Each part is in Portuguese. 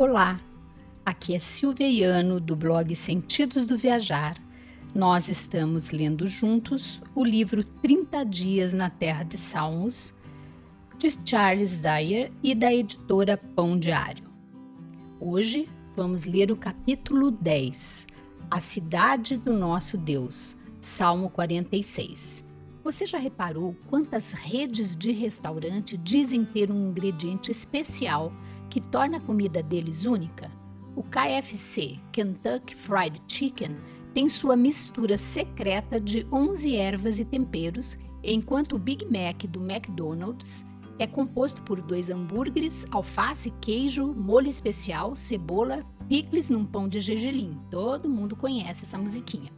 Olá, aqui é Silvia Iano do blog Sentidos do Viajar. Nós estamos lendo juntos o livro 30 Dias na Terra de Salmos, de Charles Dyer e da editora Pão Diário. Hoje vamos ler o capítulo 10, A Cidade do Nosso Deus, Salmo 46. Você já reparou quantas redes de restaurante dizem ter um ingrediente especial? Que torna a comida deles única? O KFC, Kentucky Fried Chicken, tem sua mistura secreta de 11 ervas e temperos, enquanto o Big Mac do McDonald's é composto por dois hambúrgueres, alface, queijo, molho especial, cebola, picles num pão de gergelim. Todo mundo conhece essa musiquinha.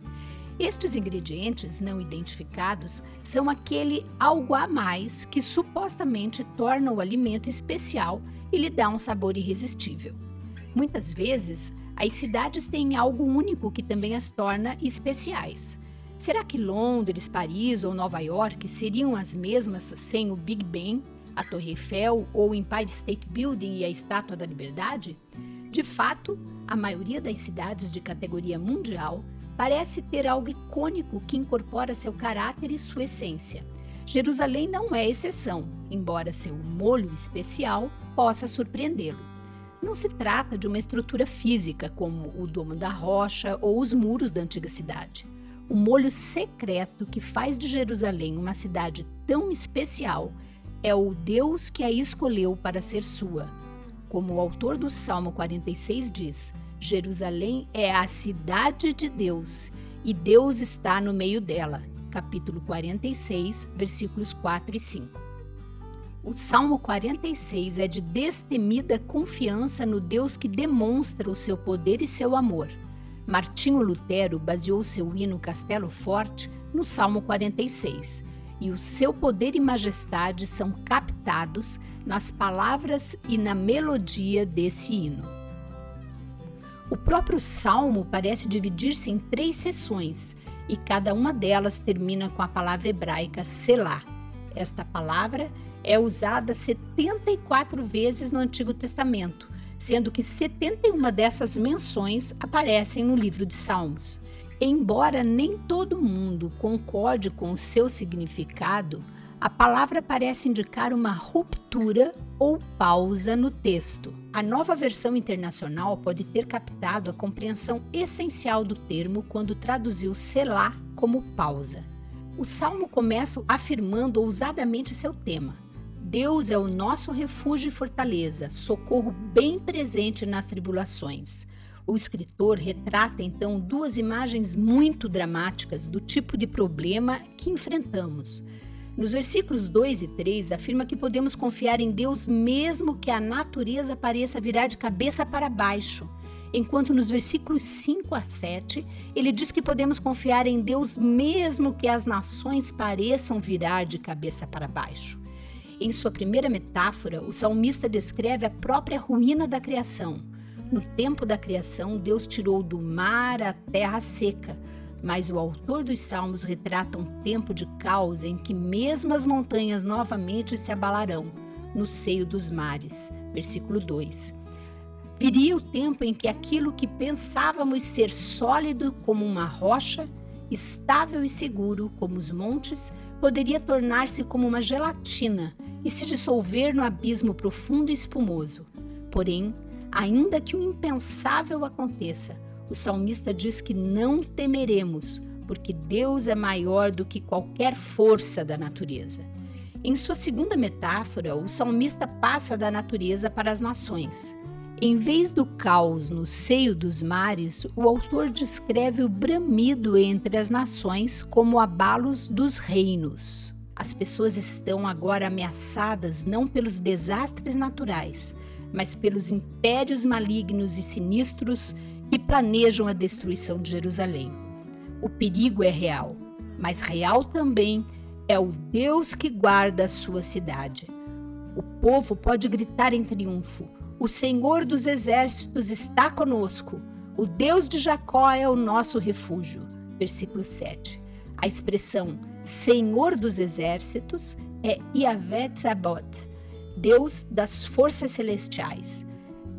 Estes ingredientes não identificados são aquele algo a mais que supostamente torna o alimento especial e lhe dá um sabor irresistível. Muitas vezes, as cidades têm algo único que também as torna especiais. Será que Londres, Paris ou Nova York seriam as mesmas sem o Big Ben, a Torre Eiffel ou o Empire State Building e a Estátua da Liberdade? De fato, a maioria das cidades de categoria mundial parece ter algo icônico que incorpora seu caráter e sua essência. Jerusalém não é exceção, embora seu molho especial possa surpreendê-lo. Não se trata de uma estrutura física como o Domo da Rocha ou os muros da antiga cidade. O molho secreto que faz de Jerusalém uma cidade tão especial é o Deus que a escolheu para ser sua. Como o autor do Salmo 46 diz, Jerusalém é a cidade de Deus e Deus está no meio dela. Capítulo 46, versículos 4 e 5. O Salmo 46 é de destemida confiança no Deus que demonstra o seu poder e seu amor. Martinho Lutero baseou seu hino Castelo Forte no Salmo 46, e o seu poder e majestade são captados nas palavras e na melodia desse hino. O próprio salmo parece dividir-se em três seções, e cada uma delas termina com a palavra hebraica Selah. Esta palavra é usada 74 vezes no Antigo Testamento, sendo que 71 dessas menções aparecem no livro de Salmos. Embora nem todo mundo concorde com o seu significado, a palavra parece indicar uma ruptura ou pausa no texto. A nova versão internacional pode ter captado a compreensão essencial do termo quando traduziu selar como pausa. O salmo começa afirmando ousadamente seu tema: Deus é o nosso refúgio e fortaleza, socorro bem presente nas tribulações. O escritor retrata então duas imagens muito dramáticas do tipo de problema que enfrentamos. Nos versículos 2 e 3, afirma que podemos confiar em Deus mesmo que a natureza pareça virar de cabeça para baixo, enquanto nos versículos 5 a 7, ele diz que podemos confiar em Deus mesmo que as nações pareçam virar de cabeça para baixo. Em sua primeira metáfora, o salmista descreve a própria ruína da criação. No tempo da criação, Deus tirou do mar a terra seca, mas o autor dos Salmos retrata um tempo de caos em que mesmo as montanhas novamente se abalarão no seio dos mares. Versículo 2. Viria o tempo em que aquilo que pensávamos ser sólido como uma rocha, estável e seguro como os montes, poderia tornar-se como uma gelatina e se dissolver no abismo profundo e espumoso. Porém, ainda que o impensável aconteça, o salmista diz que não temeremos, porque Deus é maior do que qualquer força da natureza. Em sua segunda metáfora, o salmista passa da natureza para as nações. Em vez do caos no seio dos mares, o autor descreve o bramido entre as nações como abalos dos reinos. As pessoas estão agora ameaçadas não pelos desastres naturais, mas pelos impérios malignos e sinistros que planejam a destruição de Jerusalém. O perigo é real, mas real também é o Deus que guarda a sua cidade. O povo pode gritar em triunfo: O Senhor dos exércitos está conosco. O Deus de Jacó é o nosso refúgio. Versículo 7. A expressão Senhor dos exércitos é Yahvé Tzabot, Deus das forças celestiais.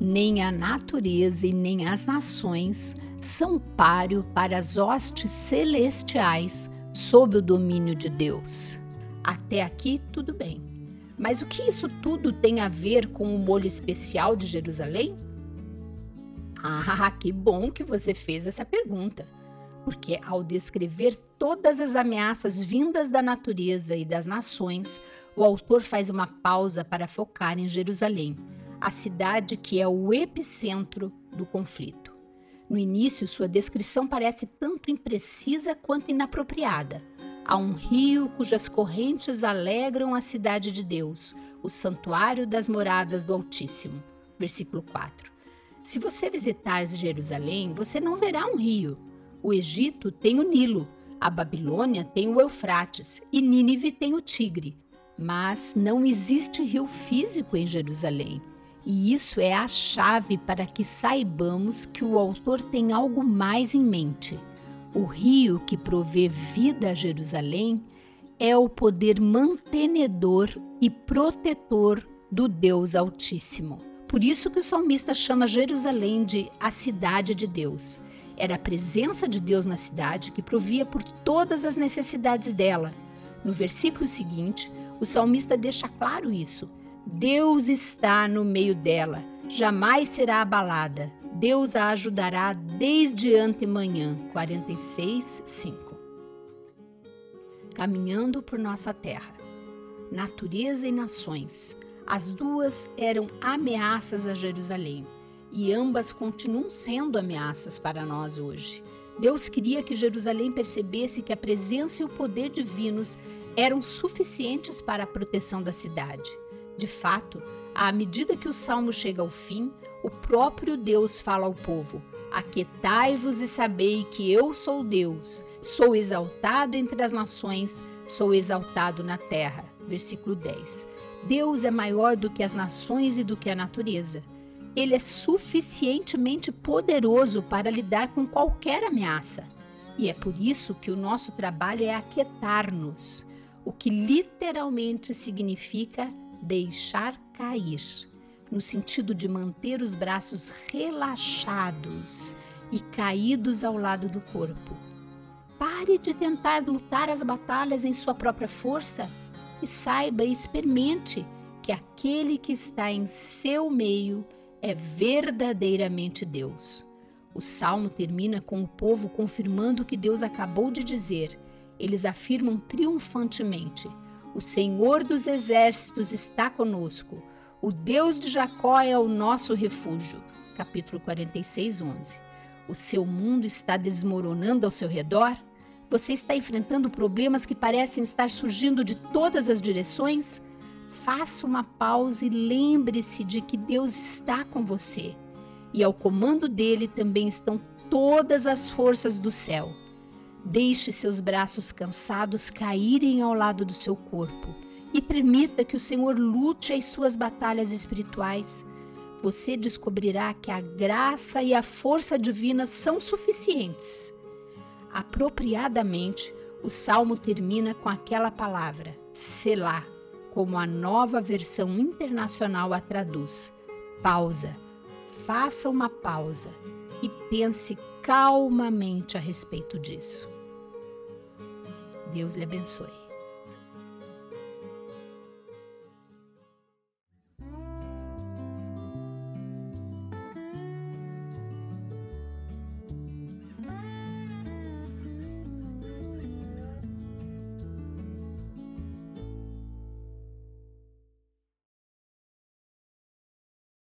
Nem a natureza e nem as nações são páreo para as hostes celestiais sob o domínio de Deus. Até aqui, tudo bem. Mas o que isso tudo tem a ver com o molho especial de Jerusalém? Ah, que bom que você fez essa pergunta. Porque ao descrever todas as ameaças vindas da natureza e das nações, o autor faz uma pausa para focar em Jerusalém, a cidade que é o epicentro do conflito. No início, sua descrição parece tanto imprecisa quanto inapropriada. Há um rio cujas correntes alegram a cidade de Deus, o santuário das moradas do Altíssimo. Versículo 4. Se você visitar Jerusalém, você não verá um rio. O Egito tem o Nilo, a Babilônia tem o Eufrates e Nínive tem o Tigre. Mas não existe rio físico em Jerusalém. E isso é a chave para que saibamos que o autor tem algo mais em mente. O rio que provê vida a Jerusalém é o poder mantenedor e protetor do Deus Altíssimo. Por isso que o salmista chama Jerusalém de a cidade de Deus. Era a presença de Deus na cidade que provia por todas as necessidades dela. No versículo seguinte, o salmista deixa claro isso. Deus está no meio dela, jamais será abalada. Deus a ajudará desde antemanhã. 46, 5. Caminhando por nossa terra. Natureza e nações. As duas eram ameaças a Jerusalém e ambas continuam sendo ameaças para nós hoje. Deus queria que Jerusalém percebesse que a presença e o poder divinos eram suficientes para a proteção da cidade. De fato, à medida que o salmo chega ao fim, o próprio Deus fala ao povo: Aquetai-vos e sabei que eu sou Deus, sou exaltado entre as nações, sou exaltado na terra. Versículo 10. Deus é maior do que as nações e do que a natureza ele é suficientemente poderoso para lidar com qualquer ameaça. E é por isso que o nosso trabalho é aquietar-nos, o que literalmente significa deixar cair, no sentido de manter os braços relaxados e caídos ao lado do corpo. Pare de tentar lutar as batalhas em sua própria força e saiba e experimente que aquele que está em seu meio é verdadeiramente Deus. O salmo termina com o povo confirmando o que Deus acabou de dizer. Eles afirmam triunfantemente: O Senhor dos exércitos está conosco. O Deus de Jacó é o nosso refúgio. Capítulo 46, 11. O seu mundo está desmoronando ao seu redor? Você está enfrentando problemas que parecem estar surgindo de todas as direções? faça uma pausa e lembre-se de que Deus está com você. E ao comando dele também estão todas as forças do céu. Deixe seus braços cansados caírem ao lado do seu corpo e permita que o Senhor lute as suas batalhas espirituais. Você descobrirá que a graça e a força divina são suficientes. Apropriadamente, o salmo termina com aquela palavra, Selah como a nova versão internacional a traduz. Pausa. Faça uma pausa e pense calmamente a respeito disso. Deus lhe abençoe.